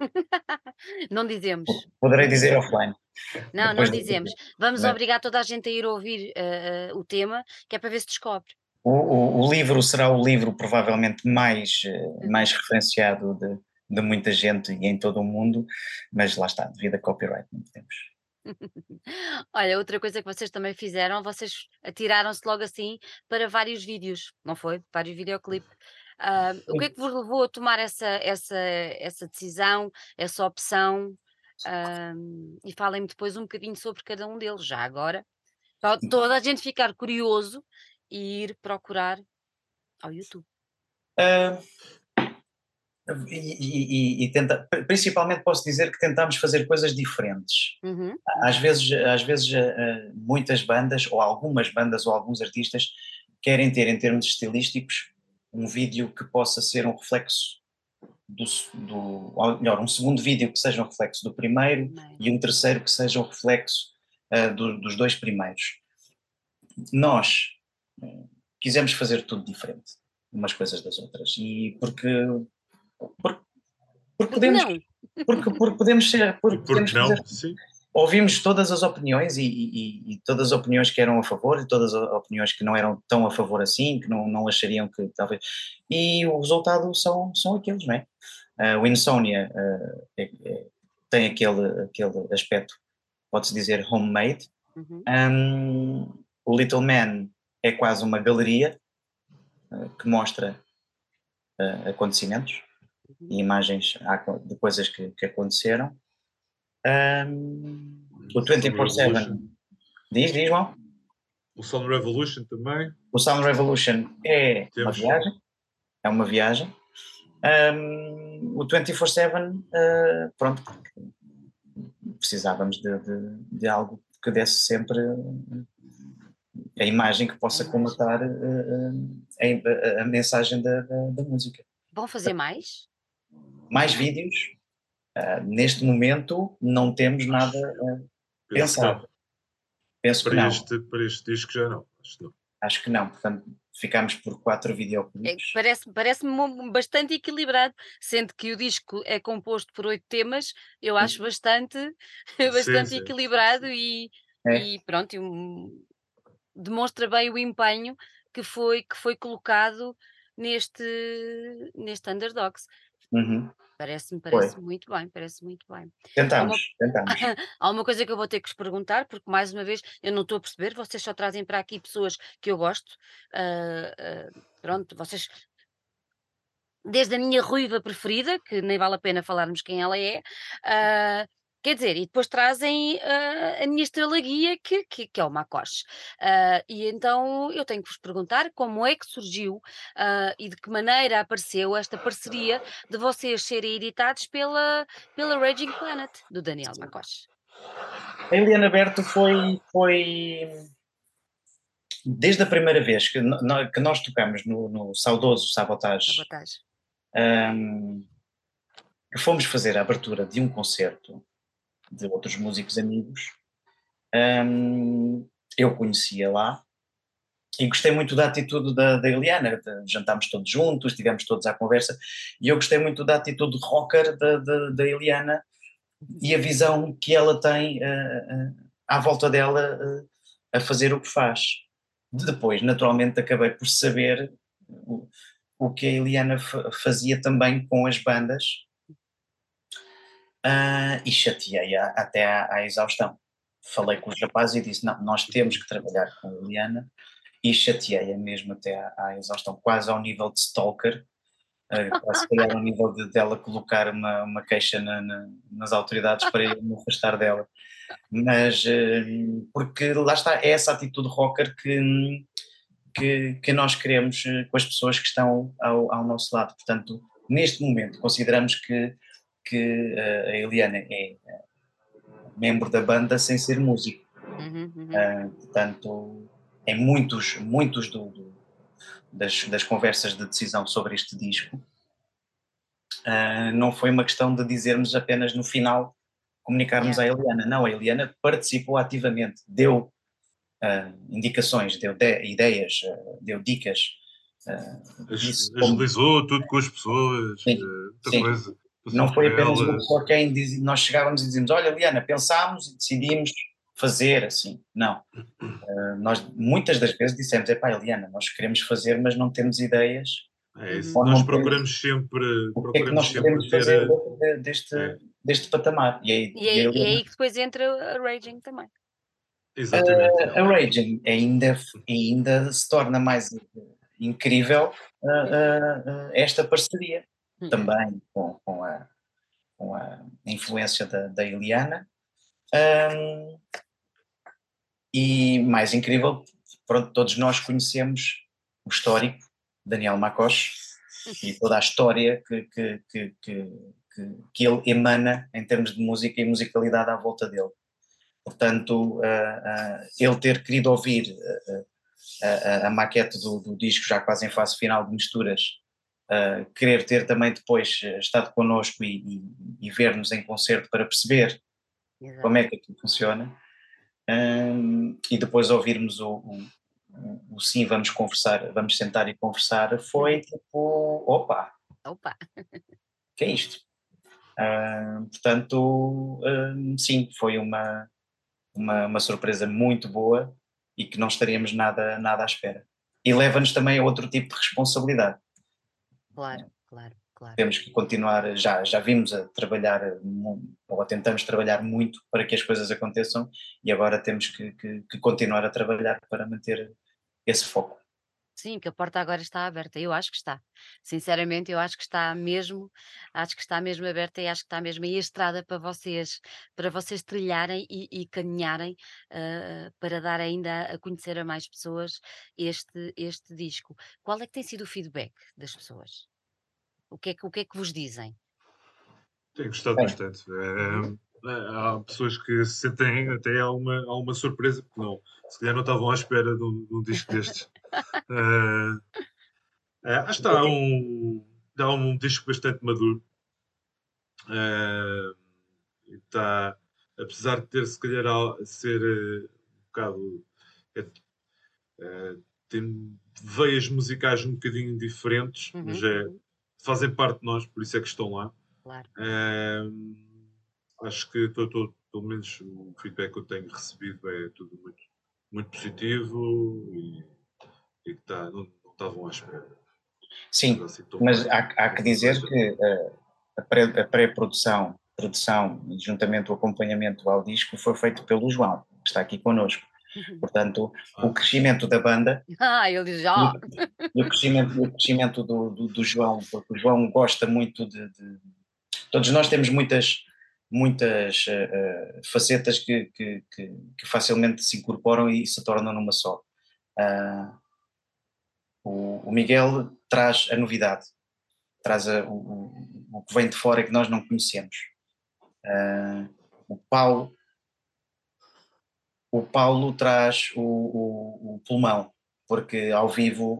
Não dizemos. Poderei dizer offline. Não, não Depois do- dizemos. Vamos Não é? obrigar toda a gente a ir ouvir uh, uh, o tema, que é para ver se descobre. O, o, o livro será o livro provavelmente mais, eh, mais referenciado de, de muita gente e em todo o mundo, mas lá está, devido a copyright, não podemos. Olha, outra coisa que vocês também fizeram, vocês atiraram-se logo assim para vários vídeos, não foi? Vários videoclipes. Ah, o que é que vos levou a tomar essa, essa, essa decisão, essa opção? Ah, e falem-me depois um bocadinho sobre cada um deles, já agora, para toda a gente ficar curioso e ir procurar ao YouTube. Ah, e, e- e- tenta, principalmente posso dizer que tentámos fazer coisas diferentes. Uhum, Às vezes, às vezes ah, ah, muitas bandas, ou algumas bandas, ou alguns artistas, querem ter, em termos estilísticos, um vídeo que possa ser um reflexo do, do ou melhor, um segundo vídeo que seja um reflexo do primeiro também. e um terceiro que seja um reflexo ah, do- dos dois primeiros. Nós eh, quisemos fazer tudo diferente, umas coisas das outras, e porque, porque, porque podemos, Não, porque, porque podemos ser, porque Por podemos não? fazer Sim. ouvimos todas as opiniões e, e- e todas as opiniões que eram a favor e todas as opiniões que não eram tão a favor assim, que não, não achariam que talvez. E o resultado são, são aqueles, não é? Uh, o Insomnia uh, é, é, tem aquele, aquele aspecto, pode-se dizer, homemade. Uhum. Um, o Little Man é quase uma galeria uh, que mostra acontecimentos. E imagens de coisas que, que aconteceram. Um, o 24-7. Diz, diz, João? O Sound Revolution também. O Sound Revolution é Temos. uma viagem. É uma viagem. Um, o 24-7, uh, pronto, precisávamos de, de, de, algo que desse sempre a imagem que possa comatar uh, a, a, mensagem da, da, da, música. Vão fazer mais? Mais vídeos? Uh, neste momento não temos nada pensado. Penso para que não. Este, para este disco já não, acho que não. Acho que não, portanto ficámos por quatro videoclipes. É, parece, parece-me bastante equilibrado, sendo que o disco é composto por oito temas, eu acho uhum. bastante, bastante sim, equilibrado sim. E, é. e pronto, um, demonstra bem o empenho que foi, que foi colocado neste, neste Underdogs. Uhum. Parece-me parece muito bem, parece muito bem. Tentamos, há uma, tentamos. há uma coisa que eu vou ter que vos perguntar, porque mais uma vez eu não estou a perceber, vocês só trazem para aqui pessoas que eu gosto. Uh, uh, pronto, vocês desde a minha ruiva preferida, que nem vale a pena falarmos quem ela é, uh, Quer dizer, e depois trazem uh, a minha estrela guia, que, que, que é o Macoche. Uh, e então eu tenho que vos perguntar como é que surgiu uh, e de que maneira apareceu esta parceria de vocês serem editados pela, pela Raging Planet, do Daniel Macoche. A Eliana Berto foi, foi desde a primeira vez que, no, que nós tocamos no, no saudoso Sabotage, Sabotage. Um, fomos fazer a abertura de um concerto de outros músicos amigos. Um, eu conhecia lá e gostei muito da atitude da, da Eliana. Jantámos todos juntos, estivemos todos à conversa e eu gostei muito da atitude rocker da, da, da Eliana e a visão que ela tem uh, uh, à volta dela uh, a fazer o que faz. Depois, naturalmente, acabei por saber o, o que a Eliana fazia também com as bandas uh, e chateei-a até à, à, exaustão. Falei com os rapazes e disse: não, nós temos que trabalhar com a Liliana e chateei-a mesmo até à, à, exaustão, quase ao nível de stalker, uh, quase ao nível de dela colocar uma, uma queixa na, na, nas autoridades para eu me afastar dela. Mas, uh, porque lá está, é essa atitude rocker que, que, que nós queremos com as pessoas que estão ao, ao nosso lado. Portanto, neste momento, consideramos que que uh, a Eliana é uh, membro da banda sem ser músico. Uhum, uhum. Uh, portanto, em muitos, muitos do, do, das, das, conversas de decisão sobre este disco, não foi uma questão de dizermos apenas no final comunicarmos yeah. à Eliana. Não, a Eliana participou ativamente, deu indicações, deu de, ideias, deu dicas. Uh, Agilizou tudo com as pessoas, sim, muita sim. coisa. Não foi apenas uma pessoa quem diz, nós chegávamos e dizíamos: Olha, Liana, pensámos e decidimos fazer assim. Não. Uh, nós muitas das vezes dissemos: É pá, Liana, nós queremos fazer, mas não temos ideias. É isso. Nós procuramos temos... sempre. O que é que nós queremos fazer a... deste, é. deste patamar? E, aí, e, aí, e aí que depois entra a Raging também. Exatamente. Uh, a Raging ainda, ainda se torna mais incrível uh, esta parceria Uhum. também com, com, a, com a influência da, da Eliana. Um, e mais incrível, pronto, todos nós conhecemos o histórico Daniel Macoche e toda a história que, que, que, que, que ele emana em termos de música e musicalidade à volta dele. Portanto, uh, uh, ele ter querido ouvir uh, a, a, maquete do, do, disco já quase em fase final de misturas uh, querer ter também depois eh, estado connosco e, e, e ver-nos em concerto para perceber Exato. como é que aquilo funciona um, e depois ouvirmos o, o, o, sim, vamos conversar, vamos sentar e conversar, foi uhum. tipo, opa, opa. que é isto? Uh, portanto, uh, sim, foi uma, uma, uma surpresa muito boa e que não estaríamos nada, nada à espera. E leva-nos também a outro tipo de responsabilidade. Claro, claro, Claro. Temos que continuar, já, já vimos a trabalhar, ou tentamos trabalhar muito para que as coisas aconteçam e agora temos que, que, que continuar a trabalhar para manter esse foco. Sim, que a porta agora está aberta. Eu acho que está. Sinceramente, eu acho que está mesmo, acho que está mesmo aberta e acho que está mesmo aí a estrada para vocês, para vocês trilharem e, e caminharem uh, para dar ainda a conhecer a mais pessoas este, este disco. Qual é que tem sido o feedback das pessoas? O que é que, o que, é que vos dizem? Tenho gostado é. bastante. É, há pessoas que se sentem até há uma, há uma surpresa, porque não, se calhar não estavam à espera de um, de um disco destes. uh, uh, acho que está um, está um disco bastante maduro. Uh, está, apesar de ter se calhar a ser uh, um bocado. Uh, tem veias musicais um bocadinho diferentes, uhum. mas é, fazem parte de nós, por isso é que estão lá. Claro. Acho que estou, pelo menos o feedback que eu tenho recebido é tudo muito, muito positivo e, e que tá, não, não estavam à espera. Sim, assim, mas há, há, que dizer que uh, a pré-produção, produção e juntamente o acompanhamento ao disco foi feito pelo João, que está aqui connosco. Uhum. Portanto, ah. o crescimento da banda. Ah, ele já. E o crescimento, o crescimento do, do, do, João, porque o João gosta muito de, de. todos nós temos muitas, muitas uh, facetas que, que, que, facilmente se incorporam e se tornam numa só. Uh, o, o, Miguel traz a novidade, traz a, o, o, que vem de fora que nós não conhecemos. Uh, o Paulo o Paulo traz o, o, o pulmão, porque ao vivo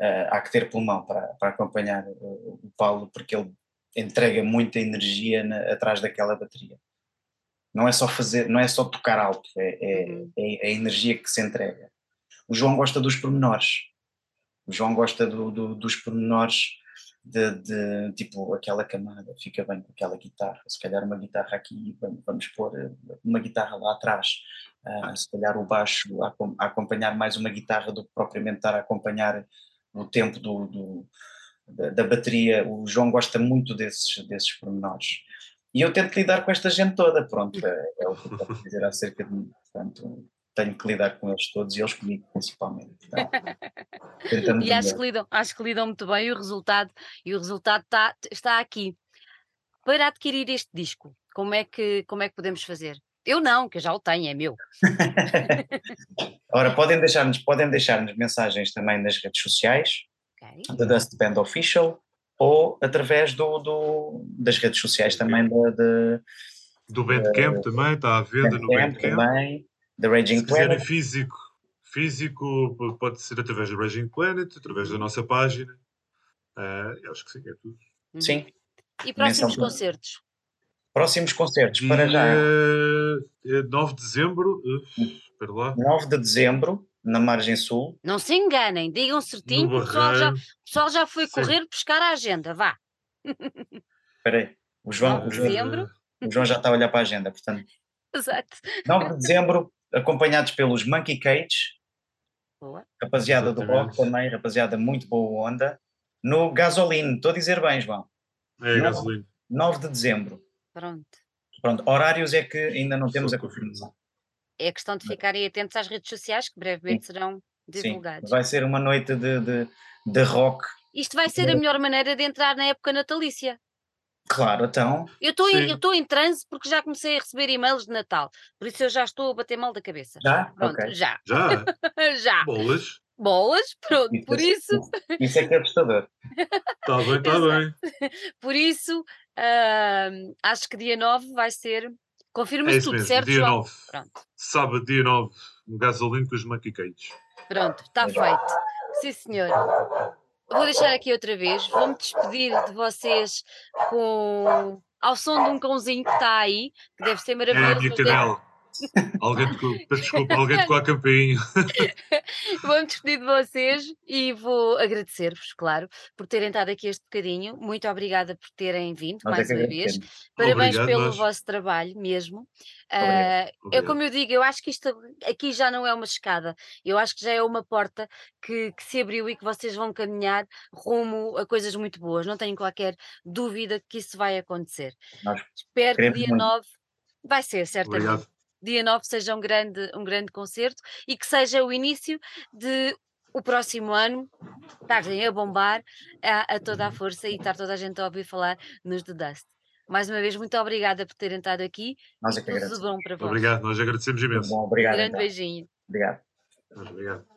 uh, há que ter pulmão para, para acompanhar o Paulo, porque ele entrega muita energia na, atrás daquela bateria. Não é só fazer, não é só tocar alto, é, é, uhum. é, é a energia que se entrega. O João gosta dos pormenores. O João gosta do, do, dos pormenores de, de, tipo aquela camada, fica bem com aquela guitarra, se calhar uma guitarra aqui, vamos, pôr eh, uma guitarra lá atrás, uh, se calhar o baixo a, a, acompanhar mais uma guitarra do que propriamente estar a acompanhar o tempo do, do da, da, bateria. O João gosta muito desses, desses pormenores. E eu tento lidar com esta gente toda, pronto, é, é o que eu posso dizer acerca de mim. Portanto, tenho que lidar com eles todos e eles comigo principalmente. Então, e acho que, lidam, acho que lidam muito bem e o resultado, e o resultado está, está aqui. Para adquirir este disco, como é, que, como é que podemos fazer? Eu não, que eu já o tenho, é meu. Ora, podem deixar-nos podem deixar mensagens também nas redes sociais, okay. da Dust Band Official, ou através do, do das redes sociais também da, de, do Bandcamp uh, também, está à venda Bandcamp no Bandcamp. Também, The Raging Se quiserem físico, físico pode ser através do Raging Planet, através da nossa página. Uh, acho que sim, é tudo. Uhum. Sim. E próximos concertos? Próximos concertos, para já. 9 de dezembro, uh, espera lá. 9 de dezembro, na margem sul. Não se enganem, digam certinho, o pessoal já, o pessoal já foi sim. correr buscar a agenda, vá. Espera aí, o João, o João, o João já está a olhar para a agenda, portanto. Exato. 9 de dezembro, acompanhados pelos Monkey Cage, boa. rapaziada Exatamente. do rock também, rapaziada muito boa onda, no Gasolino, estou a dizer bem, João. É, 9, Gasolino. 9 de dezembro. Pronto. Pronto, horários é que ainda não temos a confirmação. É a questão de ficarem atentos às redes sociais que brevemente Sim. serão divulgados. Sim. Vai ser uma noite de, de, de rock. Isto vai ser a melhor maneira de entrar na época natalícia. Claro, então. Eu estou em transe porque já comecei a receber e-mails de Natal, por isso eu já estou a bater mal da cabeça. Já? Pronto, okay. já. Já? já. Bolas? Bolas, pronto, isso, por é isso. Isso é que é assustador. Está bem, está bem. Por isso, uh, acho que dia 9 vai ser. Confirma-se é tudo, mesmo, certo? Dia João? 9. Pronto. Sábado, dia 9, no gasolina com os Monkey Pronto, está feito. Sim, senhor. Vou deixar aqui outra vez, vou-me despedir de vocês com ao som de um cãozinho que está aí, que deve ser maravilhoso. É a minha cadela. Alguém tocou, desculpa, alguém tocou a campainha. Vou-me despedir de vocês e vou agradecer-vos, claro, por terem estado aqui este bocadinho. Muito obrigada por terem vindo Nós é mais uma vez. Parabéns Obrigado, pelo nós. vosso trabalho mesmo. Obrigado. Ah, Obrigado. como eu digo, eu acho que isto aqui já não é uma escada, eu acho que já é uma porta que, que se abriu e que vocês vão caminhar rumo a coisas muito boas. Não tenho qualquer dúvida que isso vai acontecer. Nós Espero que dia muito. 9 vai ser, certamente Obrigado. Dia 9 seja um grande, um grande concerto e que seja o início de o próximo ano estarem a bombar a, a toda a força e estar toda a gente a ouvir falar nos The Dust. Mais uma vez, muito obrigada por terem estado aqui Nós é que tudo bom para vós. Obrigado, nós agradecemos imenso. bom, Um obrigado. grande então. beijinho. Obrigado. Obrigado.